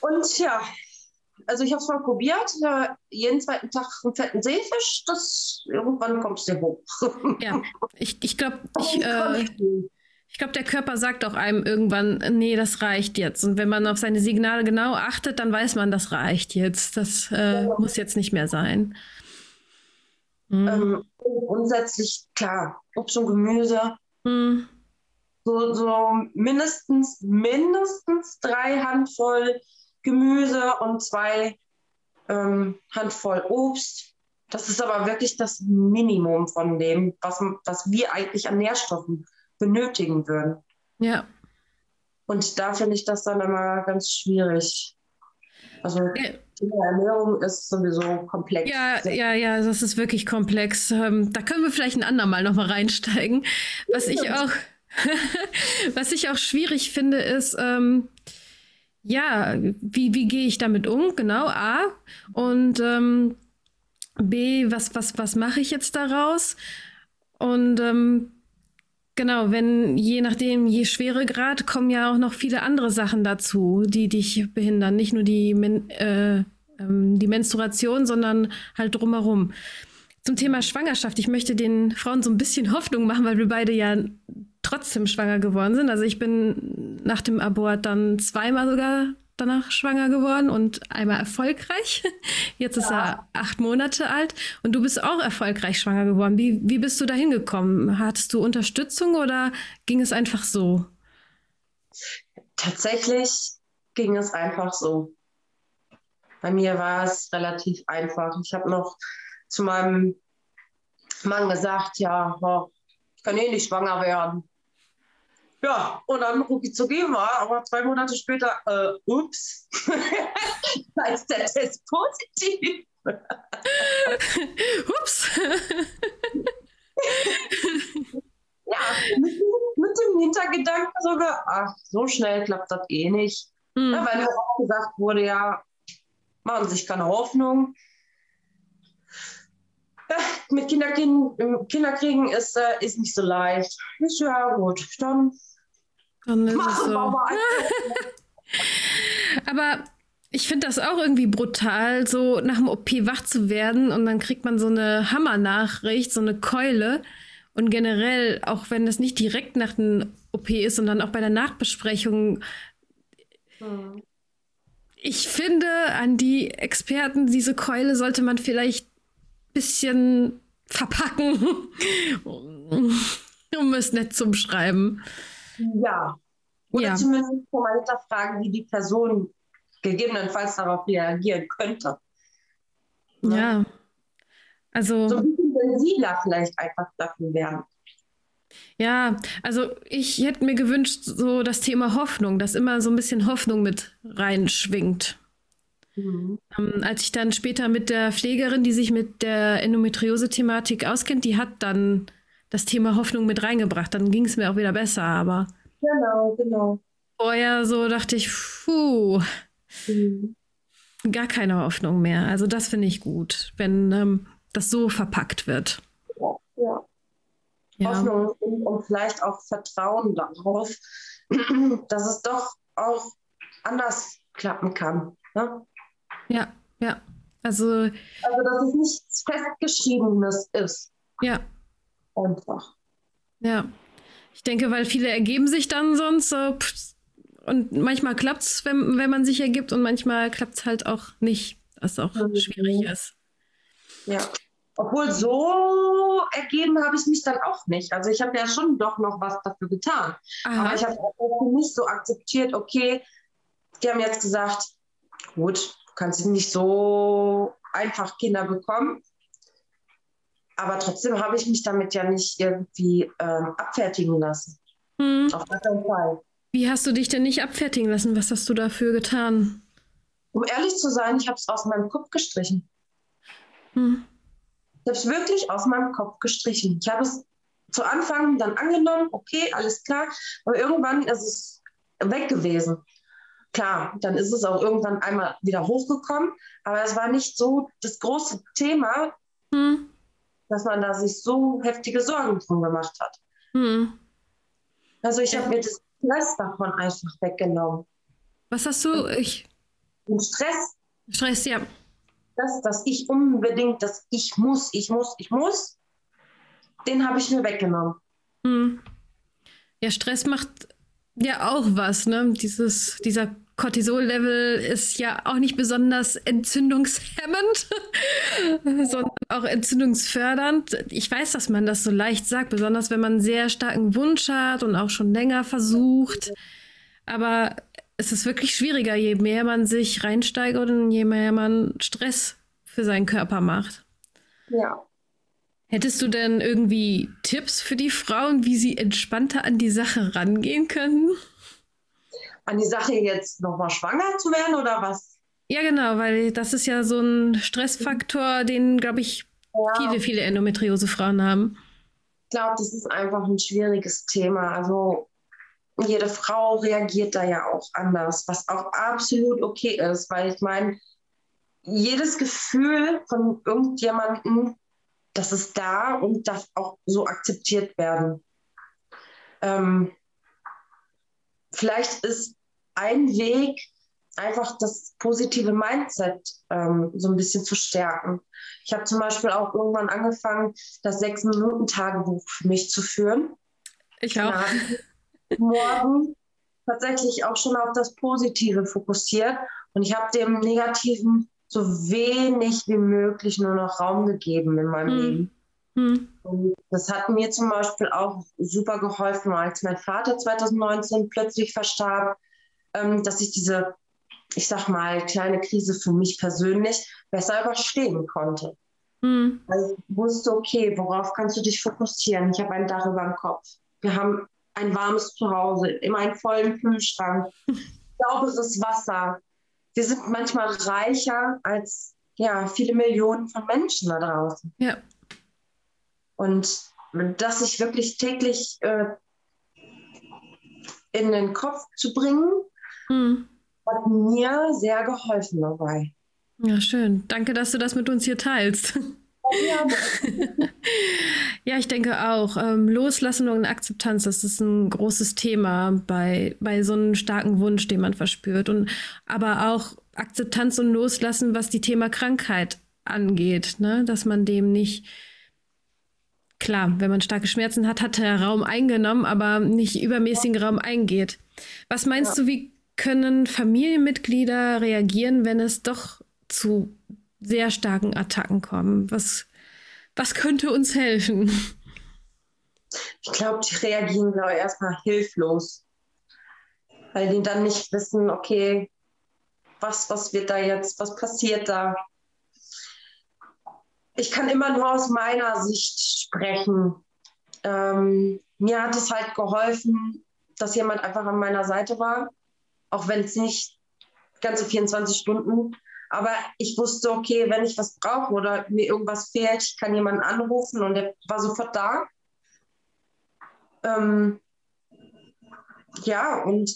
Und ja, also ich habe es mal probiert, äh, jeden zweiten Tag einen fetten Seefisch, das irgendwann kommst du hoch. Ja, ich, ich glaube, ich, äh, ich glaube, der Körper sagt auch einem irgendwann, nee, das reicht jetzt. Und wenn man auf seine Signale genau achtet, dann weiß man, das reicht jetzt. Das äh, ja. muss jetzt nicht mehr sein. Mhm. Ähm, grundsätzlich, klar, Obst und Gemüse. Mhm. So, so mindestens, mindestens drei Handvoll Gemüse und zwei ähm, Handvoll Obst. Das ist aber wirklich das Minimum von dem, was, was wir eigentlich an Nährstoffen benötigen würden. Ja. Und da finde ich das dann immer ganz schwierig. Also die Ernährung ist sowieso komplex. Ja, ja, ja, das ist wirklich komplex. Ähm, da können wir vielleicht ein andermal noch mal reinsteigen. Was ich auch, was ich auch schwierig finde, ist, ähm, ja, wie, wie gehe ich damit um? Genau, A. Und ähm, B, was, was, was mache ich jetzt daraus? Und ähm, Genau, wenn je nachdem, je Schweregrad, kommen ja auch noch viele andere Sachen dazu, die dich behindern. Nicht nur die, Men äh, ähm, die Menstruation, sondern halt drumherum. Zum Thema Schwangerschaft. Ich möchte den Frauen so ein bisschen Hoffnung machen, weil wir beide ja trotzdem schwanger geworden sind. Also ich bin nach dem Abort dann zweimal sogar danach schwanger geworden und einmal erfolgreich. Jetzt ist ja. er acht Monate alt und du bist auch erfolgreich schwanger geworden. Wie, wie bist du da hingekommen? Hattest du Unterstützung oder ging es einfach so? Tatsächlich ging es einfach so. Bei mir war es relativ einfach. Ich habe noch zu meinem Mann gesagt, ja, ich kann eh nicht schwanger werden. Ja, und dann rucki zucki war, aber zwei Monate später, äh, ups, da ist der Test positiv. ups. ja, mit, mit, dem Hintergedanken sogar, ach, so schnell klappt das eh nicht. Mhm. Ja, weil mir auch gesagt wurde, ja, machen sich keine Hoffnung. Ja, mit Kinderkriegen, Kinderkriegen ist, äh, ist nicht so leicht. Ist ja gut, dann dann ist es so. Aber ich finde das auch irgendwie brutal, so nach dem OP wach zu werden und dann kriegt man so eine Hammernachricht, so eine Keule. Und generell, auch wenn das nicht direkt nach dem OP ist, sondern auch bei der Nachbesprechung. Hm. Ich finde, an die Experten, diese Keule sollte man vielleicht ein bisschen verpacken, um es nett zu beschreiben. Ja. Oder ja. zumindest mal hinterfragen, wie die Person gegebenenfalls darauf reagieren könnte. Ne? Ja. Also. So ein bisschen sensibler vielleicht einfach dafür werden. Ja, also ich hätte mir gewünscht, so das Thema Hoffnung, dass immer so ein bisschen Hoffnung mit reinschwingt. Mhm. Ähm, als ich dann später mit der Pflegerin, die sich mit der Endometriose-Thematik auskennt, die hat dann das Thema Hoffnung mit reingebracht. Dann ging es mir auch wieder besser, aber. Genau, genau. Vorher so dachte ich, puh, mhm. gar keine Hoffnung mehr. Also das finde ich gut, wenn ähm, das so verpackt wird. Ja, ja. ja. Hoffnung und, und vielleicht auch Vertrauen darauf, dass es doch auch anders klappen kann. Ne? Ja, ja. Also, also, dass es nichts Festgeschriebenes ist. Ja. Einfach. Ja. Ich denke, weil viele ergeben sich dann sonst so. Und manchmal klappt es, wenn, wenn man sich ergibt, und manchmal klappt es halt auch nicht, was auch mhm. schwierig ist. Ja. Obwohl so ergeben habe ich mich dann auch nicht. Also ich habe ja schon doch noch was dafür getan. Aha. Aber ich habe auch für mich so akzeptiert, okay, die haben jetzt gesagt, gut, kannst nicht so einfach Kinder bekommen. Aber trotzdem habe ich mich damit ja nicht irgendwie ähm, abfertigen lassen. Hm. Auf keinen Fall. Wie hast du dich denn nicht abfertigen lassen? Was hast du dafür getan? Um ehrlich zu sein, ich habe es aus meinem Kopf gestrichen. Hm. Ich habe es wirklich aus meinem Kopf gestrichen. Ich habe es zu Anfang dann angenommen, okay, alles klar, aber irgendwann ist es weg gewesen klar, dann ist es auch irgendwann einmal wieder hochgekommen, aber es war nicht so das große Thema, hm. Dass man da sich so heftige Sorgen drum gemacht hat. Hm. Also ich habe mir das Stress davon einfach weggenommen. Was hast du? Ich. Den Stress. Stress, ja. Das, dass ich unbedingt, dass ich muss, ich muss, ich muss, den habe ich mir weggenommen. Hm. Ja, Stress macht ja auch was, ne? Dieses, dieser Cortisol-Level ist ja auch nicht besonders entzündungshemmend, sondern auch entzündungsfördernd. Ich weiß, dass man das so leicht sagt, besonders wenn man einen sehr starken Wunsch hat und auch schon länger versucht. Aber es ist wirklich schwieriger, je mehr man sich reinsteigert und je mehr man Stress für seinen Körper macht. Ja. Hättest du denn irgendwie Tipps für die Frauen, wie sie entspannter an die Sache rangehen können? An die Sache jetzt nochmal schwanger zu werden oder was? Ja, genau, weil das ist ja so ein Stressfaktor, den, glaube ich, ja. viele, viele Endometriose-Frauen haben. Ich glaube, das ist einfach ein schwieriges Thema. Also jede Frau reagiert da ja auch anders, was auch absolut okay ist, weil ich meine, jedes Gefühl von irgendjemandem, das ist da und darf auch so akzeptiert werden. Ähm, vielleicht ist ein Weg, einfach das positive Mindset ähm, so ein bisschen zu stärken. Ich habe zum Beispiel auch irgendwann angefangen, das Sechs-Minuten-Tagebuch für mich zu führen. Ich auch. Morgen tatsächlich auch schon auf das Positive fokussiert und ich habe dem Negativen so wenig wie möglich nur noch Raum gegeben in meinem hm. Leben. Hm. Das hat mir zum Beispiel auch super geholfen, als mein Vater 2019 plötzlich verstarb, ähm, dass ich diese, ich sag mal, kleine Krise für mich persönlich besser überstehen konnte. Hm. Also ich wusste, okay, worauf kannst du dich fokussieren? Ich habe ein Dach über dem Kopf. Wir haben ein warmes Zuhause, immer einen vollen Kühlschrank, sauberes Wasser. Wir sind manchmal reicher als ja, viele Millionen von Menschen da draußen. Ja. Und das sich wirklich täglich äh, in den Kopf zu bringen, hm. hat mir sehr geholfen dabei. Ja, schön. Danke, dass du das mit uns hier teilst. Ja, ja ich denke auch. Ähm, Loslassen und Akzeptanz, das ist ein großes Thema bei, bei so einem starken Wunsch, den man verspürt. Und aber auch Akzeptanz und Loslassen, was die Thema Krankheit angeht, ne? dass man dem nicht klar, wenn man starke Schmerzen hat, hat der Raum eingenommen, aber nicht übermäßigen Raum eingeht. Was meinst ja. du, wie können Familienmitglieder reagieren, wenn es doch zu sehr starken Attacken kommen? Was, was könnte uns helfen? Ich glaube, die reagieren glaube ich, erstmal hilflos, weil die dann nicht wissen, okay, was, was wird da jetzt, was passiert da? Ich kann immer nur aus meiner Sicht sprechen. Ähm, mir hat es halt geholfen, dass jemand einfach an meiner Seite war, auch wenn es nicht ganze 24 Stunden. Aber ich wusste, okay, wenn ich was brauche oder mir irgendwas fehlt, ich kann jemanden anrufen und der war sofort da. Ähm, ja, und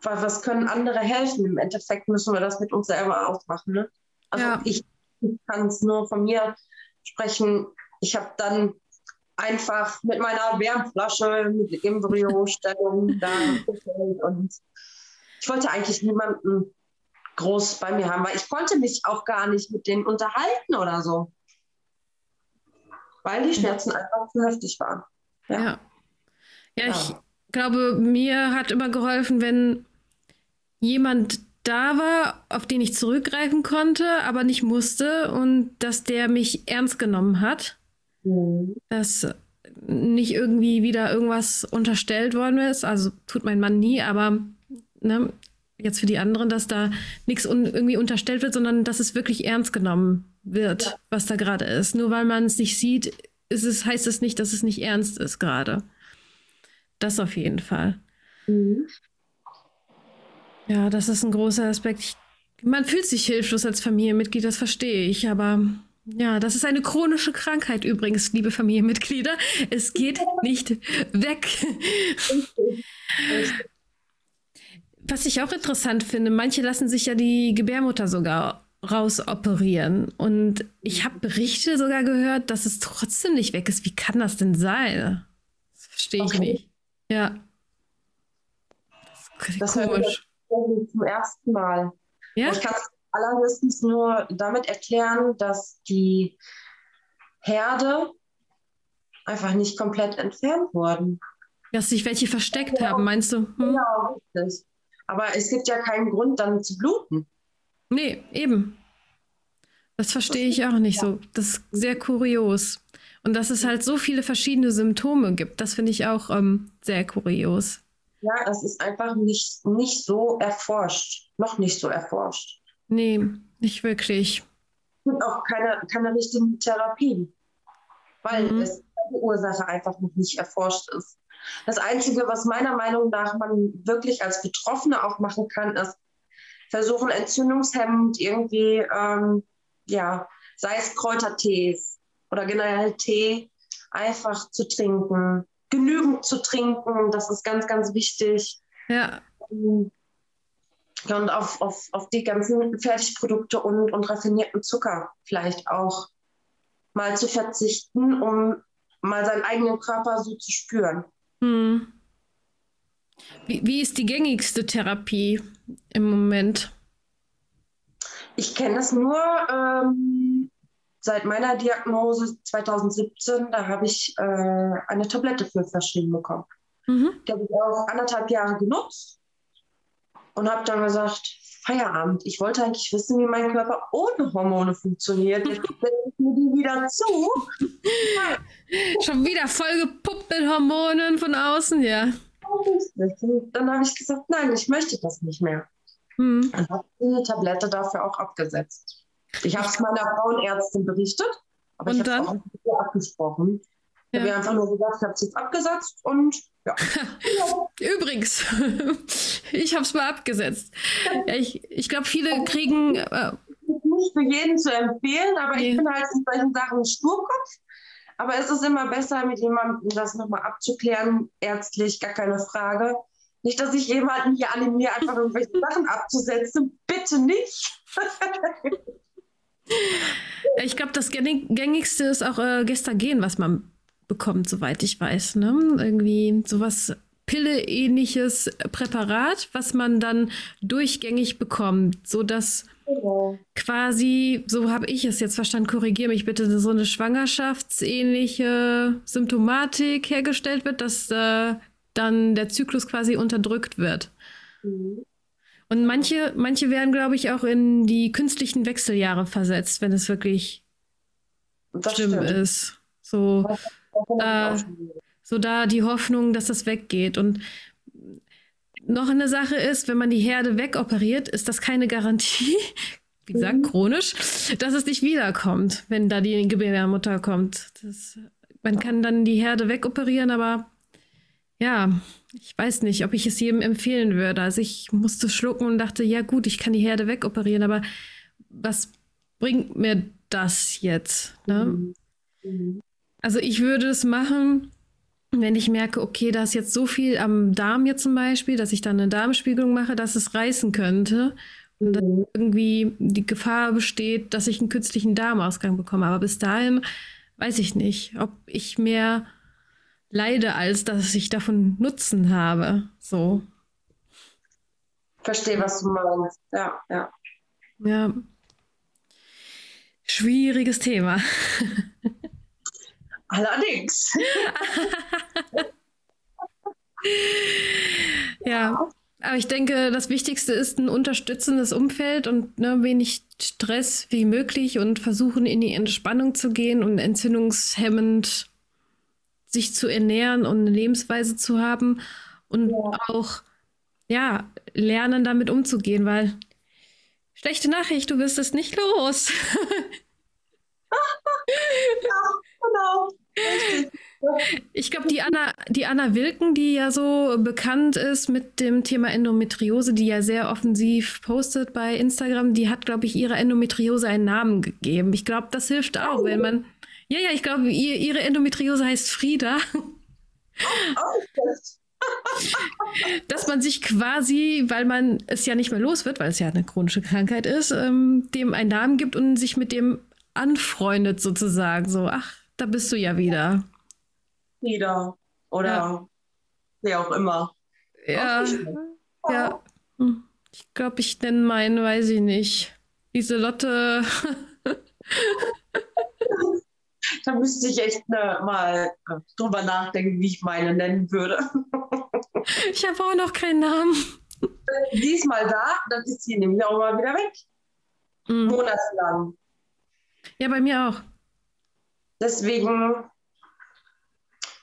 was können andere helfen? Im Endeffekt müssen wir das mit uns selber ausmachen. Ne? Also ja. ich, ich kann es nur von mir sprechen. Ich habe dann einfach mit meiner Wärmflasche, mit Embryostellung da und ich wollte eigentlich niemanden groß bei mir haben, weil ich konnte mich auch gar nicht mit denen unterhalten oder so. Weil die Schmerzen einfach zu heftig waren. Ja. Ja, ja ich glaube, mir hat immer geholfen, wenn jemand da war, auf den ich zurückgreifen konnte, aber nicht musste und dass der mich ernst genommen hat. Mhm. Dass nicht irgendwie wieder irgendwas unterstellt worden ist. Also tut mein Mann nie, aber ne, jetzt für die anderen, dass da nichts un irgendwie unterstellt wird, sondern dass es wirklich ernst genommen wird, ja. was da gerade ist. Nur weil man es nicht sieht, ist es, heißt es nicht, dass es nicht ernst ist gerade. Das auf jeden Fall. Mhm. Ja, das ist ein großer Aspekt. Ich, man fühlt sich hilflos als Familienmitglied, das verstehe ich, aber ja, das ist eine chronische Krankheit übrigens, liebe Familienmitglieder. Es geht nicht weg. Was ich auch interessant finde, manche lassen sich ja die Gebärmutter sogar rausoperieren. Und ich habe Berichte sogar gehört, dass es trotzdem nicht weg ist. Wie kann das denn sein? Das verstehe ich okay. nicht. Ja. Das ist das komisch. Zum ersten Mal. Ja? Ich kann es allerhöchstens nur damit erklären, dass die Herde einfach nicht komplett entfernt wurden. Dass sich welche versteckt ja, haben, meinst du? Hm? Genau, richtig. Aber es gibt ja keinen Grund, dann zu bluten. Nee, eben. Das verstehe ich auch nicht so. Das ist sehr kurios. Und dass es halt so viele verschiedene Symptome gibt, das finde ich auch ähm, sehr kurios. Ja, das ist einfach nicht, nicht so erforscht. Noch nicht so erforscht. Nee, nicht wirklich. Es gibt auch keine, keine richtigen Therapien, weil mhm. es die Ursache einfach noch nicht erforscht ist. Das Einzige, was meiner Meinung nach man wirklich als Betroffene auch machen kann, ist versuchen, entzündungshemmend irgendwie, ähm, ja, sei es Kräutertees oder generell Tee, einfach zu trinken. Genügend zu trinken, das ist ganz, ganz wichtig. Ja. Und auf, auf, auf die ganzen Fertigprodukte und, und raffinierten Zucker vielleicht auch mal zu verzichten, um mal seinen eigenen Körper so zu spüren. Hm. Wie, wie ist die gängigste Therapie im Moment? Ich kenne es nur ähm, seit meiner Diagnose 2017. Da habe ich äh, eine Tablette für verschrieben bekommen. Mhm. Die habe ich auch anderthalb Jahre genutzt und habe dann gesagt, Feierabend. Ich wollte eigentlich wissen, wie mein Körper ohne Hormone funktioniert. Jetzt setze ich mir die wieder zu. Schon wieder vollgepuppt mit Hormonen von außen, ja. Dann habe ich gesagt, nein, ich möchte das nicht mehr. Hm. Und habe die Tablette dafür auch abgesetzt. Ich habe es meiner Frauenärztin berichtet, aber und ich habe es auch nicht abgesprochen. Ich habe einfach nur gesagt, ich habe es jetzt abgesetzt und ja. Übrigens, ich habe es mal abgesetzt. Ja, ich ich glaube, viele kriegen. Äh, nicht für jeden zu empfehlen, aber nee. ich bin halt in solchen Sachen Sturkopf. Aber es ist immer besser, mit jemandem das nochmal abzuklären, ärztlich, gar keine Frage. Nicht, dass ich jemanden hier animiere, einfach irgendwelche Sachen abzusetzen. Bitte nicht. ich glaube, das gängigste ist auch äh, Gestagen, was man bekommt, soweit ich weiß. Ne? Irgendwie sowas Pille-ähnliches Präparat, was man dann durchgängig bekommt, sodass genau. quasi, so habe ich es jetzt verstanden, korrigiere mich bitte, so eine schwangerschaftsähnliche Symptomatik hergestellt wird, dass äh, dann der Zyklus quasi unterdrückt wird. Mhm. Und manche, manche werden, glaube ich, auch in die künstlichen Wechseljahre versetzt, wenn es wirklich das schlimm stimmt. ist. So. Äh, so da die Hoffnung, dass das weggeht. Und noch eine Sache ist, wenn man die Herde wegoperiert, ist das keine Garantie, wie gesagt, mhm. chronisch, dass es nicht wiederkommt, wenn da die Gebärmutter kommt. Das man kann dann die Herde wegoperieren, aber ja, ich weiß nicht, ob ich es jedem empfehlen würde. Also ich musste schlucken und dachte, ja gut, ich kann die Herde wegoperieren, aber was bringt mir das jetzt? Ne? Mhm. Mhm. Also ich würde es machen, wenn ich merke, okay, da ist jetzt so viel am Darm jetzt zum Beispiel, dass ich dann eine Darmspiegelung mache, dass es reißen könnte und dann mhm. irgendwie die Gefahr besteht, dass ich einen künstlichen Darmausgang bekomme. Aber bis dahin weiß ich nicht, ob ich mehr leide, als dass ich davon Nutzen habe. So. Verstehe, was du meinst. Ja, ja. Ja. Schwieriges Thema. Allerdings. ja. Aber ich denke, das Wichtigste ist ein unterstützendes Umfeld und ne, wenig Stress wie möglich und versuchen in die Entspannung zu gehen und entzündungshemmend sich zu ernähren und eine Lebensweise zu haben und ja. auch ja lernen damit umzugehen, weil schlechte Nachricht, du wirst es nicht los. ja, genau. Ich glaube, die Anna, die Anna Wilken, die ja so bekannt ist mit dem Thema Endometriose, die ja sehr offensiv postet bei Instagram, die hat, glaube ich, ihrer Endometriose einen Namen gegeben. Ich glaube, das hilft auch, wenn man. Ja, ja, ich glaube, ihr, ihre Endometriose heißt Frieda. dass man sich quasi, weil man es ja nicht mehr los wird, weil es ja eine chronische Krankheit ist, ähm, dem einen Namen gibt und sich mit dem anfreundet sozusagen. So, ach, da bist du ja wieder. Wieder. Oder ja. wer auch immer. Ja. Ja. Hm. Ich glaube, ich nenne meinen, weiß ich nicht. Lieselotte. da müsste ich echt ne, mal äh, drüber nachdenken, wie ich meine nennen würde. ich habe auch noch keinen Namen. Sie ist mal da, dann ist sie nämlich auch mal wieder weg. Mhm. Monatelang. Ja, bei mir auch. Deswegen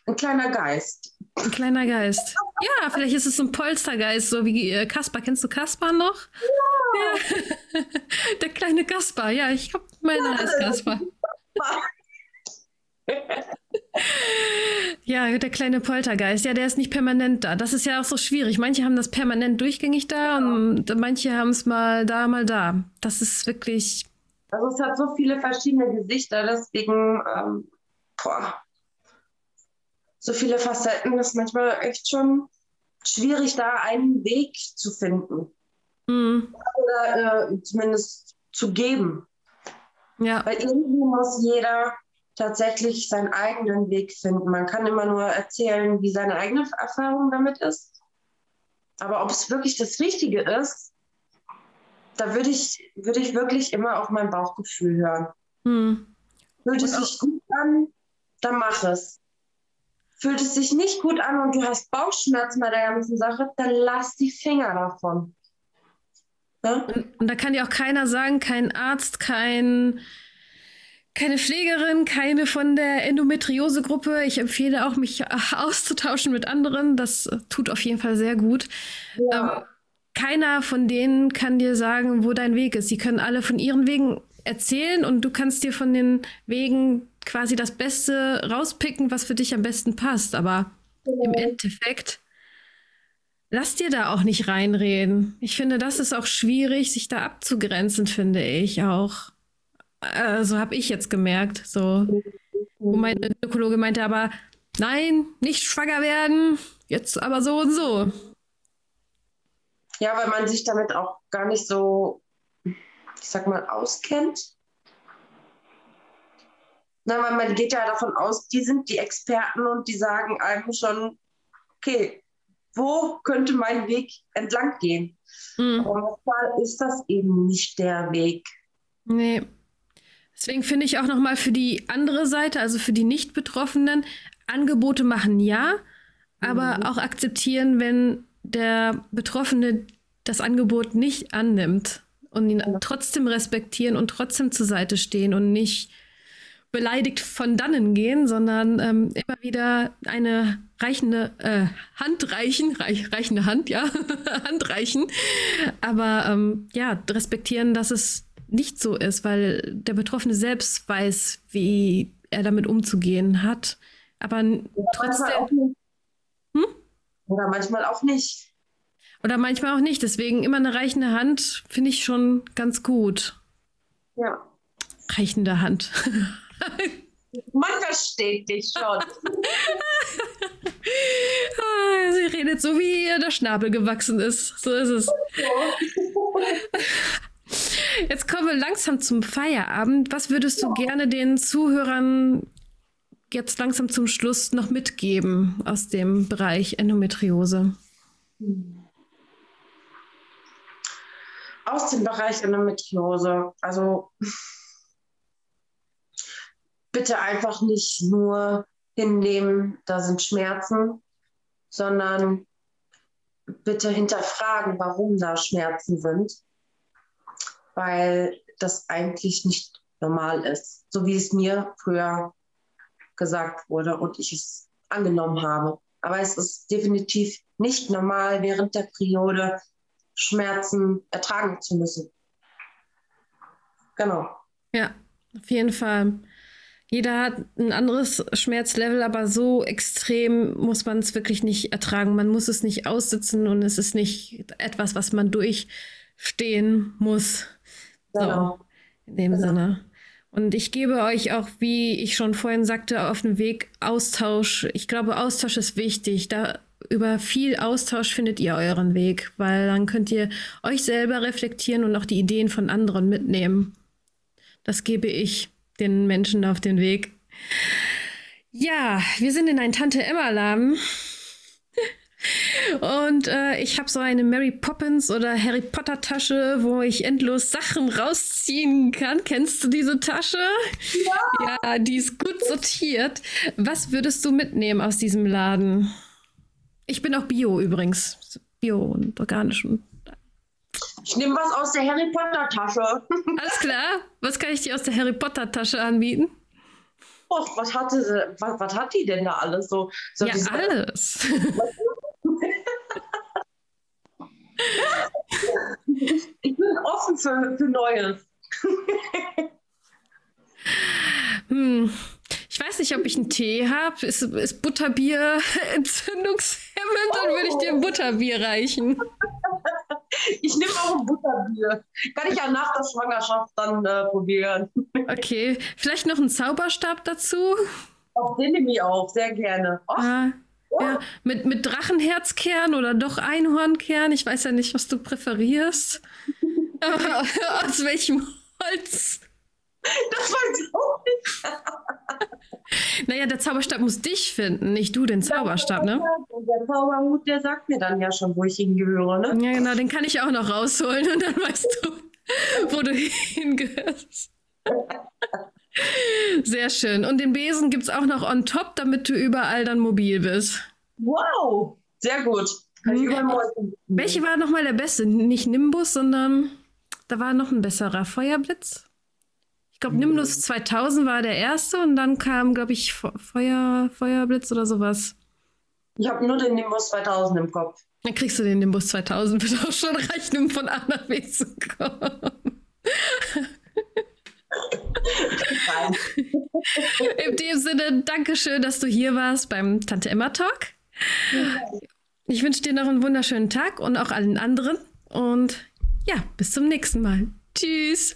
ein kleiner Geist. Ein kleiner Geist. Ja, vielleicht ist es ein Polstergeist, so wie äh, Kaspar. Kennst du Kaspar noch? Ja. ja. Der kleine Kaspar. Ja, ich glaube, meiner heißt Kaspar. Ja, der kleine Poltergeist. Ja, der ist nicht permanent da. Das ist ja auch so schwierig. Manche haben das permanent durchgängig da und manche haben es mal da, mal da. Das ist wirklich also es hat so viele verschiedene Gesichter, deswegen ähm, boah, so viele Facetten, das ist manchmal echt schon schwierig, da einen Weg zu finden. Mhm. Oder äh, zumindest zu geben. Ja. Weil irgendwie muss jeder tatsächlich seinen eigenen Weg finden. Man kann immer nur erzählen, wie seine eigene Erfahrung damit ist. Aber ob es wirklich das Richtige ist, da würde ich, würde ich wirklich immer auf mein Bauchgefühl hören. Hm. Fühlt es sich gut an, dann mach es. Fühlt es sich nicht gut an und du hast Bauchschmerzen bei der ganzen Sache, dann lass die Finger davon. Ja? Und, und, da kann dir auch keiner sagen, kein Arzt, kein, keine Pflegerin, keine von der Endometriose-Gruppe. Ich empfehle auch, mich auszutauschen mit anderen. Das tut auf jeden Fall sehr gut. Ja. Ähm, keiner von denen kann dir sagen, wo dein Weg ist. Sie können alle von ihren Wegen erzählen und du kannst dir von den Wegen quasi das Beste rauspicken, was für dich am besten passt. Aber oh. im Endeffekt lass dir da auch nicht reinreden. Ich finde, das ist auch schwierig, sich da abzugrenzen, finde ich auch. Also habe ich jetzt gemerkt, so. Wo mein Ökologe meinte aber, nein, nicht schwanger werden, jetzt aber so und so. Ja, weil man sich damit auch gar nicht so, ich sag mal, auskennt. Na, weil man geht ja davon aus, die sind die Experten und die sagen einem schon, okay, wo könnte mein Weg entlang gehen? Mhm. Aber manchmal ist das eben nicht der Weg. Nee. Deswegen finde ich auch nochmal für die andere Seite, also für die Nicht-Betroffenen, Angebote machen ja, aber mhm. auch akzeptieren, wenn der Betroffene das Angebot nicht annimmt und ihn trotzdem respektieren und trotzdem zur Seite stehen und nicht beleidigt von dannen gehen, sondern ähm, immer wieder eine reichende äh, Hand reichen, reich, reichende Hand, ja, Hand reichen, aber ähm, ja, respektieren, dass es nicht so ist, weil der Betroffene selbst weiß, wie er damit umzugehen hat. Aber Oder trotzdem. Hm? Oder manchmal auch nicht. Oder manchmal auch nicht. Deswegen immer eine reichende Hand finde ich schon ganz gut. Ja. Reichende Hand. Man versteht dich schon. Sie redet so, wie ihr der Schnabel gewachsen ist. So ist es. Jetzt kommen wir langsam zum Feierabend. Was würdest du gerne den Zuhörern jetzt langsam zum Schluss noch mitgeben aus dem Bereich Endometriose? Aus dem Bereich Endometriose. Also bitte einfach nicht nur hinnehmen, da sind Schmerzen, sondern bitte hinterfragen, warum da Schmerzen sind, weil das eigentlich nicht normal ist, so wie es mir früher gesagt wurde und ich es angenommen habe. Aber es ist definitiv nicht normal, während der Periode Schmerzen ertragen zu müssen. Genau. Ja, auf jeden Fall. Jeder hat ein anderes Schmerzlevel, aber so extrem muss man es wirklich nicht ertragen. Man muss es nicht aussitzen und es ist nicht etwas, was man durchstehen muss. Genau. So, in dem Genau. Sinne. Und ich gebe euch auch, wie ich schon vorhin sagte, auf den Weg Austausch. Ich glaube, Austausch ist wichtig. Da über viel Austausch findet ihr euren Weg, weil dann könnt ihr euch selber reflektieren und auch die Ideen von anderen mitnehmen. Das gebe ich den Menschen auf den Weg. Ja, wir sind in einem Tante Emma Laden. Und äh, ich habe so eine Mary Poppins oder Harry Potter Tasche, wo ich endlos Sachen rausziehen kann. Kennst du diese Tasche? Ja. Ja, die ist gut sortiert. Was würdest du mitnehmen aus diesem Laden? Ich bin auch Bio übrigens. Bio und organisch. Und Ich nehme was aus der Harry Potter Tasche. alles klar. Was kann ich dir aus der Harry Potter Tasche anbieten? Och, was, hatte sie, was, was hat die denn da alles so? so Ja, alles. Ich bin offen für, für Neues. Hm. Ich weiß nicht, ob ich einen Tee habe. Ist, ist Butterbier entzündungshemmend? Dann würde ich dir ein Butterbier reichen. Ich nehme auch ein Butterbier. Kann ich ja nach der Schwangerschaft dann äh, probieren. Okay, vielleicht noch einen Zauberstab dazu. Auch den nehme ich auch, sehr gerne. Och, ja. Mit, mit Drachenherzkern oder doch Einhornkern. Ich weiß ja nicht, was du präferierst. Aus welchem Holz? das weiß ich auch nicht. Naja, der Zauberstab muss dich finden, nicht du den Zauberstab, ne? Der Zauberhut, der sagt mir dann ja schon, wo ich hingehöre. Ne? Ja, genau, den kann ich auch noch rausholen und dann weißt du, wo du hingehörst. Sehr schön. Und den Besen gibt es auch noch on top, damit du überall dann mobil bist. Wow, sehr gut. Kann ich Hm. überall mal- Welche war nochmal der beste? Nicht Nimbus, sondern da war noch ein besserer. Feuerblitz? Ich glaube, Nimbus 2000 war der erste und dann kam, glaube ich, Fe- Feuer, Feuerblitz oder sowas. Ich habe nur den Nimbus 2000 im Kopf. Dann kriegst du den Nimbus 2000, wird auch schon reichen, um von A nach B zu kommen. Nein. In dem Sinne, Dankeschön, dass du hier warst beim Tante Emma Talk. Ich wünsche dir noch einen wunderschönen Tag und auch allen anderen. Und ja, bis zum nächsten Mal. Tschüss.